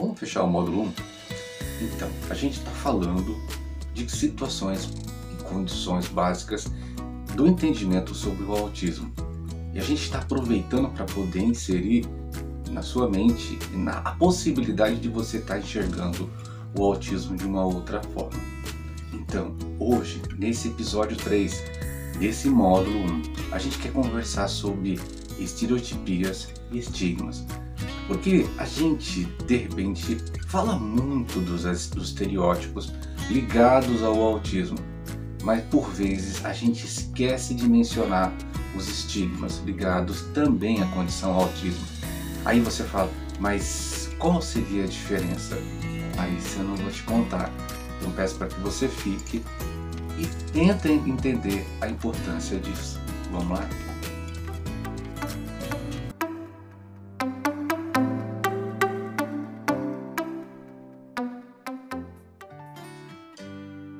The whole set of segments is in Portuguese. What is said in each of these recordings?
Vamos fechar o módulo 1? Então, a gente está falando de situações e condições básicas do entendimento sobre o autismo. E a gente está aproveitando para poder inserir na sua mente na, a possibilidade de você estar tá enxergando o autismo de uma outra forma. Então, hoje, nesse episódio 3 desse módulo 1, a gente quer conversar sobre estereotipias e estigmas. Porque a gente, de repente, fala muito dos, dos estereótipos ligados ao autismo, mas por vezes a gente esquece de mencionar os estigmas ligados também à condição autismo. Aí você fala, mas qual seria a diferença? Aí eu não vou te contar. Então peço para que você fique e tente entender a importância disso. Vamos lá?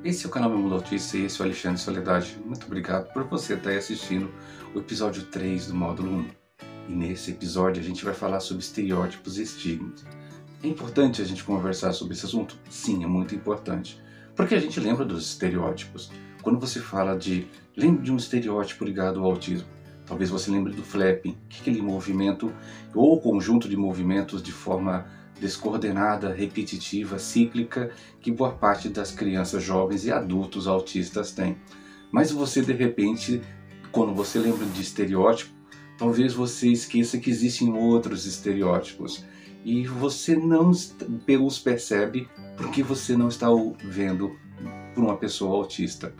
Esse é o canal Mundo Autista e esse é o Alexandre Soledade. Muito obrigado por você estar assistindo o episódio 3 do módulo 1. E nesse episódio a gente vai falar sobre estereótipos e estigmas. É importante a gente conversar sobre esse assunto? Sim, é muito importante. Porque a gente lembra dos estereótipos. Quando você fala de. Lembre de um estereótipo ligado ao autismo. Talvez você lembre do flapping, que aquele movimento ou conjunto de movimentos de forma descoordenada, repetitiva, cíclica que boa parte das crianças jovens e adultos autistas têm. Mas você de repente, quando você lembra de estereótipo, talvez você esqueça que existem outros estereótipos e você não os percebe porque você não está vendo por uma pessoa autista.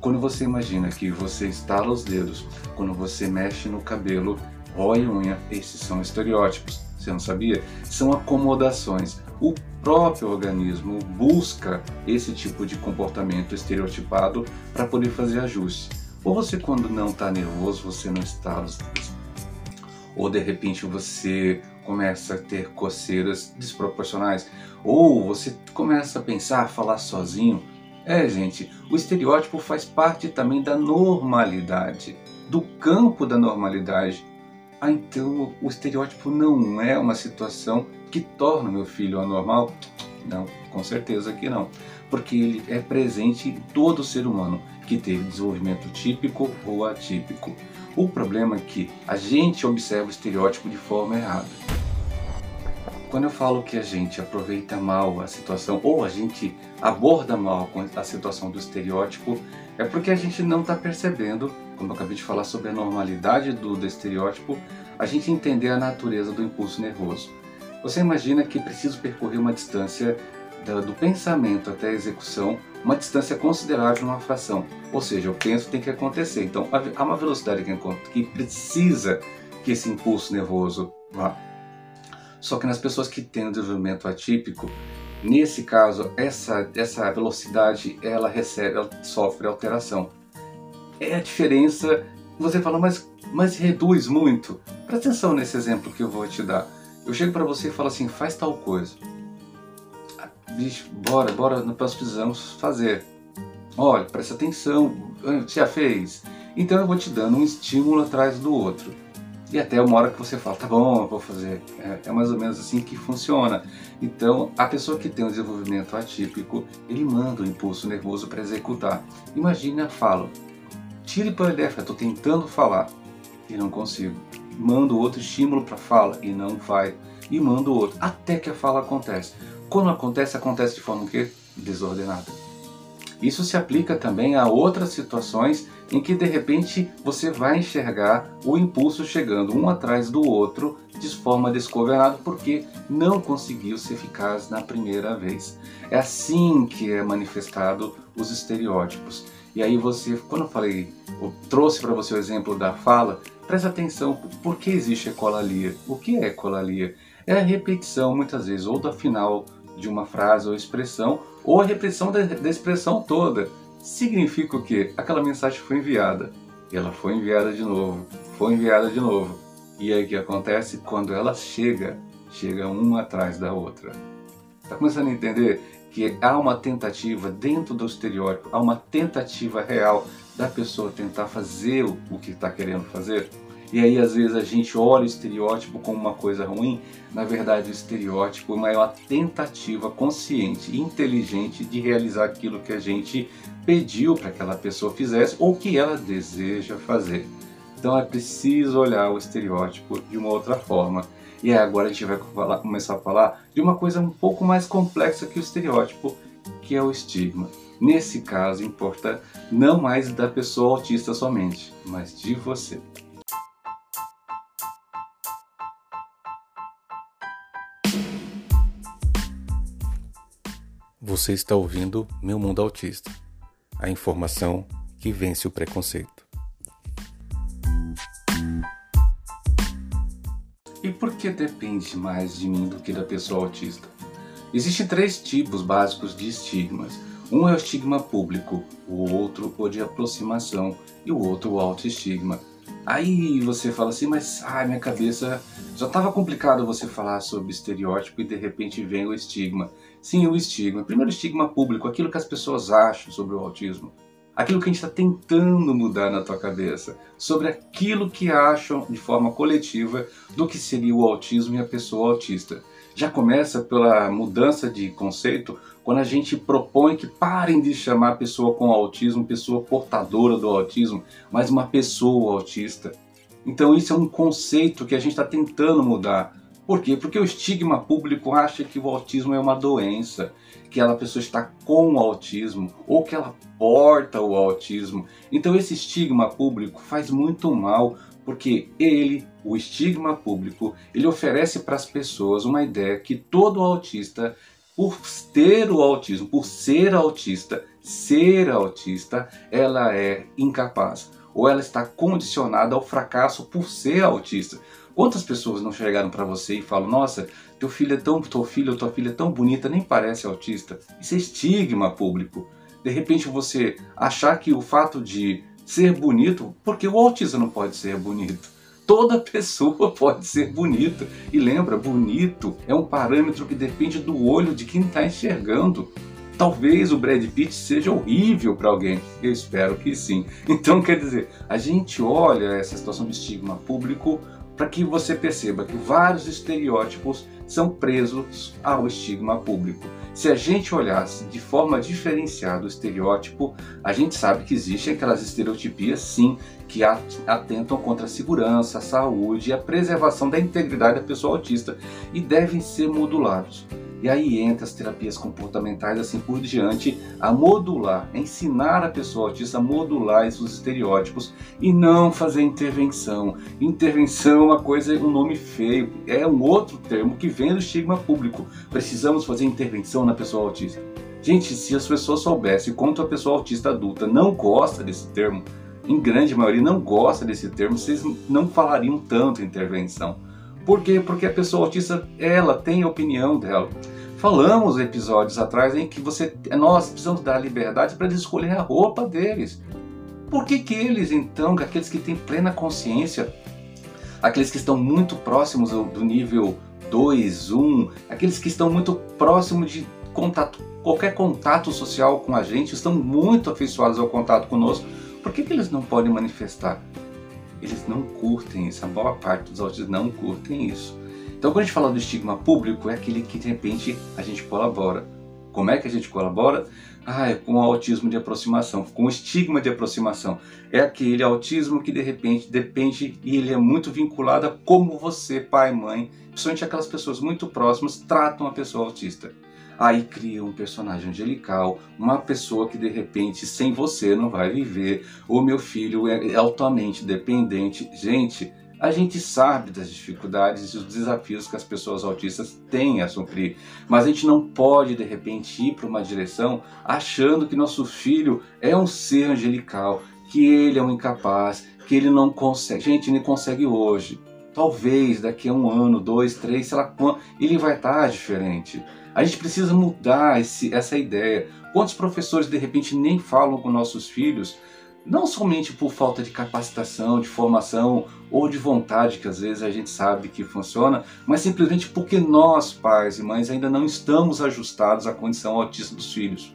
Quando você imagina que você estala os dedos, quando você mexe no cabelo, rói unha, esses são estereótipos você não sabia? São acomodações. O próprio organismo busca esse tipo de comportamento estereotipado para poder fazer ajustes. Ou você, quando não está nervoso, você não está ou de repente você começa a ter coceiras desproporcionais, ou você começa a pensar, a falar sozinho. É, gente, o estereótipo faz parte também da normalidade, do campo da normalidade ah, então o estereótipo não é uma situação que torna meu filho anormal? Não, com certeza que não. Porque ele é presente em todo ser humano que teve desenvolvimento típico ou atípico. O problema é que a gente observa o estereótipo de forma errada. Quando eu falo que a gente aproveita mal a situação ou a gente aborda mal a situação do estereótipo, é porque a gente não está percebendo como eu acabei de falar sobre a normalidade do, do estereótipo, a gente entender a natureza do impulso nervoso. Você imagina que preciso percorrer uma distância do, do pensamento até a execução, uma distância considerável numa fração. Ou seja, eu penso tem que acontecer. Então há uma velocidade que, que precisa que esse impulso nervoso vá. Só que nas pessoas que têm um desenvolvimento atípico, nesse caso, essa, essa velocidade ela recebe, ela sofre alteração é a diferença. Você fala, mas, mas reduz muito. Presta atenção nesse exemplo que eu vou te dar. Eu chego para você e falo assim, faz tal coisa. Ah, bicho, bora, bora, nós precisamos fazer. Olha, presta atenção, você já fez? Então eu vou te dando um estímulo atrás do outro. E até uma hora que você fala, tá bom, eu vou fazer. É, é, mais ou menos assim que funciona. Então, a pessoa que tem um desenvolvimento atípico, ele manda o impulso nervoso para executar. Imagine a fala, Tire para ele, estou tentando falar e não consigo. Mando outro estímulo para fala e não vai. E mando outro, até que a fala acontece. Quando acontece, acontece de forma que desordenada. Isso se aplica também a outras situações em que de repente você vai enxergar o impulso chegando um atrás do outro de forma desgovernada porque não conseguiu ser eficaz na primeira vez. É assim que é manifestado os estereótipos. E aí você, quando eu falei, eu trouxe para você o exemplo da fala, preste atenção, por que existe ecolalia? O que é ecolalia? É a repetição, muitas vezes, ou da final de uma frase ou expressão, ou a repetição da, da expressão toda. Significa o quê? Aquela mensagem foi enviada, ela foi enviada de novo, foi enviada de novo. E aí o que acontece? Quando ela chega, chega uma atrás da outra. Está começando a entender? Que há uma tentativa dentro do estereótipo, há uma tentativa real da pessoa tentar fazer o que está querendo fazer. E aí às vezes a gente olha o estereótipo como uma coisa ruim, na verdade o estereótipo é uma tentativa consciente e inteligente de realizar aquilo que a gente pediu para que aquela pessoa fizesse ou que ela deseja fazer. Então é preciso olhar o estereótipo de uma outra forma. E agora a gente vai falar, começar a falar de uma coisa um pouco mais complexa que o estereótipo, que é o estigma. Nesse caso, importa não mais da pessoa autista somente, mas de você. Você está ouvindo Meu Mundo Autista a informação que vence o preconceito. Por que depende mais de mim do que da pessoa autista? Existem três tipos básicos de estigmas. Um é o estigma público, o outro o de aproximação e o outro o autoestigma. Aí você fala assim, mas ai, minha cabeça já estava complicado você falar sobre estereótipo e de repente vem o estigma. Sim, o estigma. Primeiro, estigma público, aquilo que as pessoas acham sobre o autismo. Aquilo que a gente está tentando mudar na tua cabeça, sobre aquilo que acham de forma coletiva do que seria o autismo e a pessoa autista. Já começa pela mudança de conceito quando a gente propõe que parem de chamar a pessoa com autismo pessoa portadora do autismo, mas uma pessoa autista. Então isso é um conceito que a gente está tentando mudar. Por quê? Porque o estigma público acha que o autismo é uma doença, que a pessoa está com o autismo ou que ela porta o autismo. Então esse estigma público faz muito mal, porque ele, o estigma público, ele oferece para as pessoas uma ideia que todo autista por ter o autismo, por ser autista, ser autista, ela é incapaz ou ela está condicionada ao fracasso por ser autista. Quantas pessoas não chegaram para você e falam: "Nossa, teu filho é tão, teu filho ou tua filha é tão bonita, nem parece autista". Isso é estigma público. De repente você achar que o fato de ser bonito, porque o autista não pode ser bonito. Toda pessoa pode ser bonita. E lembra, bonito é um parâmetro que depende do olho de quem está enxergando. Talvez o Brad Pitt seja horrível para alguém. Eu espero que sim. Então, quer dizer, a gente olha essa situação de estigma público para que você perceba que vários estereótipos são presos ao estigma público. Se a gente olhasse de forma diferenciada o estereótipo, a gente sabe que existem aquelas estereotipias, sim, que atentam contra a segurança, a saúde e a preservação da integridade da pessoa autista e devem ser modulados. E aí entra as terapias comportamentais assim por diante, a modular, a ensinar a pessoa autista a modular esses estereótipos e não fazer intervenção. Intervenção é uma coisa, um nome feio, é um outro termo que vem do estigma público. Precisamos fazer intervenção na pessoa autista. Gente, se as pessoas soubessem quanto a pessoa autista adulta não gosta desse termo, em grande maioria não gosta desse termo, vocês não falariam tanto intervenção. Por quê? Porque a pessoa autista, ela tem a opinião dela. Falamos episódios atrás em que você, nós precisamos dar liberdade para eles escolherem a roupa deles. Por que, que eles, então, aqueles que têm plena consciência, aqueles que estão muito próximos do nível 2, 1, aqueles que estão muito próximos de contato, qualquer contato social com a gente, estão muito afeiçoados ao contato conosco, por que, que eles não podem manifestar? Eles não curtem isso, a maior parte dos autistas não curtem isso. Então quando a gente fala do estigma público, é aquele que de repente a gente colabora. Como é que a gente colabora? Ah, é com o autismo de aproximação, com o estigma de aproximação. É aquele autismo que de repente depende e ele é muito vinculado a como você, pai, mãe, principalmente aquelas pessoas muito próximas, tratam a pessoa autista. Aí cria um personagem angelical, uma pessoa que de repente sem você não vai viver. O meu filho é altamente dependente. Gente, a gente sabe das dificuldades e dos desafios que as pessoas autistas têm a sofrer, mas a gente não pode de repente ir para uma direção achando que nosso filho é um ser angelical, que ele é um incapaz, que ele não consegue. Gente, ele consegue hoje. Talvez daqui a um ano, dois, três, sei lá quando, ele vai estar diferente. A gente precisa mudar esse, essa ideia. Quantos professores de repente nem falam com nossos filhos, não somente por falta de capacitação, de formação ou de vontade, que às vezes a gente sabe que funciona, mas simplesmente porque nós, pais e mães, ainda não estamos ajustados à condição autista dos filhos.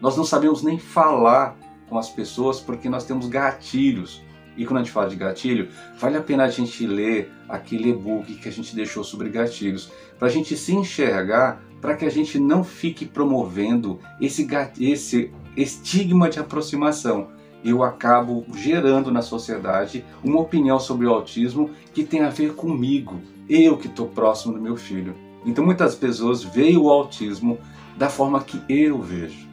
Nós não sabemos nem falar com as pessoas porque nós temos gatilhos. E quando a gente fala de gatilho, vale a pena a gente ler aquele e-book que a gente deixou sobre gatilhos, para a gente se enxergar, para que a gente não fique promovendo esse, esse estigma de aproximação. Eu acabo gerando na sociedade uma opinião sobre o autismo que tem a ver comigo, eu que estou próximo do meu filho. Então muitas pessoas veem o autismo da forma que eu vejo,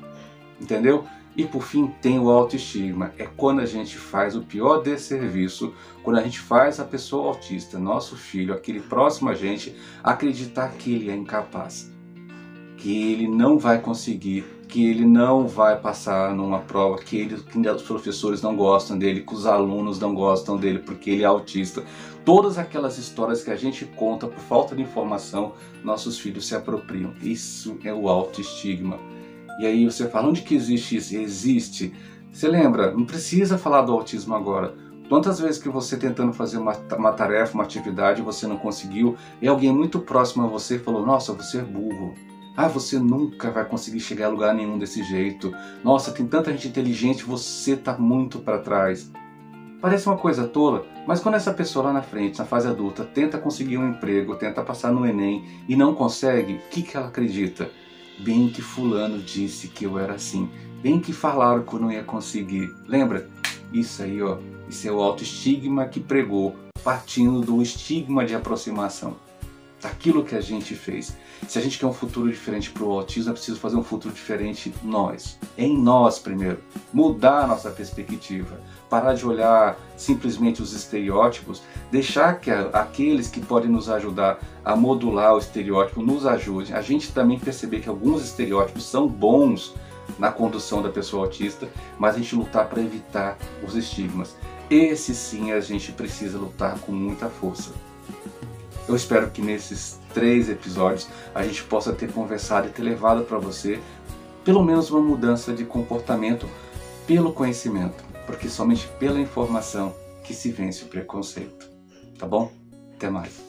entendeu? E por fim tem o autoestigma, é quando a gente faz o pior desserviço, quando a gente faz a pessoa autista, nosso filho, aquele próximo a gente, acreditar que ele é incapaz, que ele não vai conseguir, que ele não vai passar numa prova, que, ele, que os professores não gostam dele, que os alunos não gostam dele porque ele é autista. Todas aquelas histórias que a gente conta por falta de informação, nossos filhos se apropriam. Isso é o autoestigma. E aí você fala, onde que existe isso? Existe. Você lembra? Não precisa falar do autismo agora. Quantas vezes que você tentando fazer uma, uma tarefa, uma atividade, você não conseguiu, e alguém muito próximo a você falou, nossa, você é burro. Ah, você nunca vai conseguir chegar a lugar nenhum desse jeito. Nossa, tem tanta gente inteligente, você está muito para trás. Parece uma coisa tola, mas quando essa pessoa lá na frente, na fase adulta, tenta conseguir um emprego, tenta passar no Enem e não consegue, o que, que ela acredita? Bem que fulano disse que eu era assim. Bem que falaram que eu não ia conseguir. Lembra? Isso aí, ó. Isso é o autoestigma que pregou, partindo do estigma de aproximação. Daquilo que a gente fez. Se a gente quer um futuro diferente para o autismo, é preciso fazer um futuro diferente nós. Em nós primeiro. Mudar a nossa perspectiva. Parar de olhar simplesmente os estereótipos. Deixar que aqueles que podem nos ajudar a modular o estereótipo nos ajudem. A gente também perceber que alguns estereótipos são bons na condução da pessoa autista, mas a gente lutar para evitar os estigmas. Esse sim a gente precisa lutar com muita força. Eu espero que nesses três episódios a gente possa ter conversado e ter levado para você pelo menos uma mudança de comportamento pelo conhecimento, porque somente pela informação que se vence o preconceito. Tá bom? Até mais.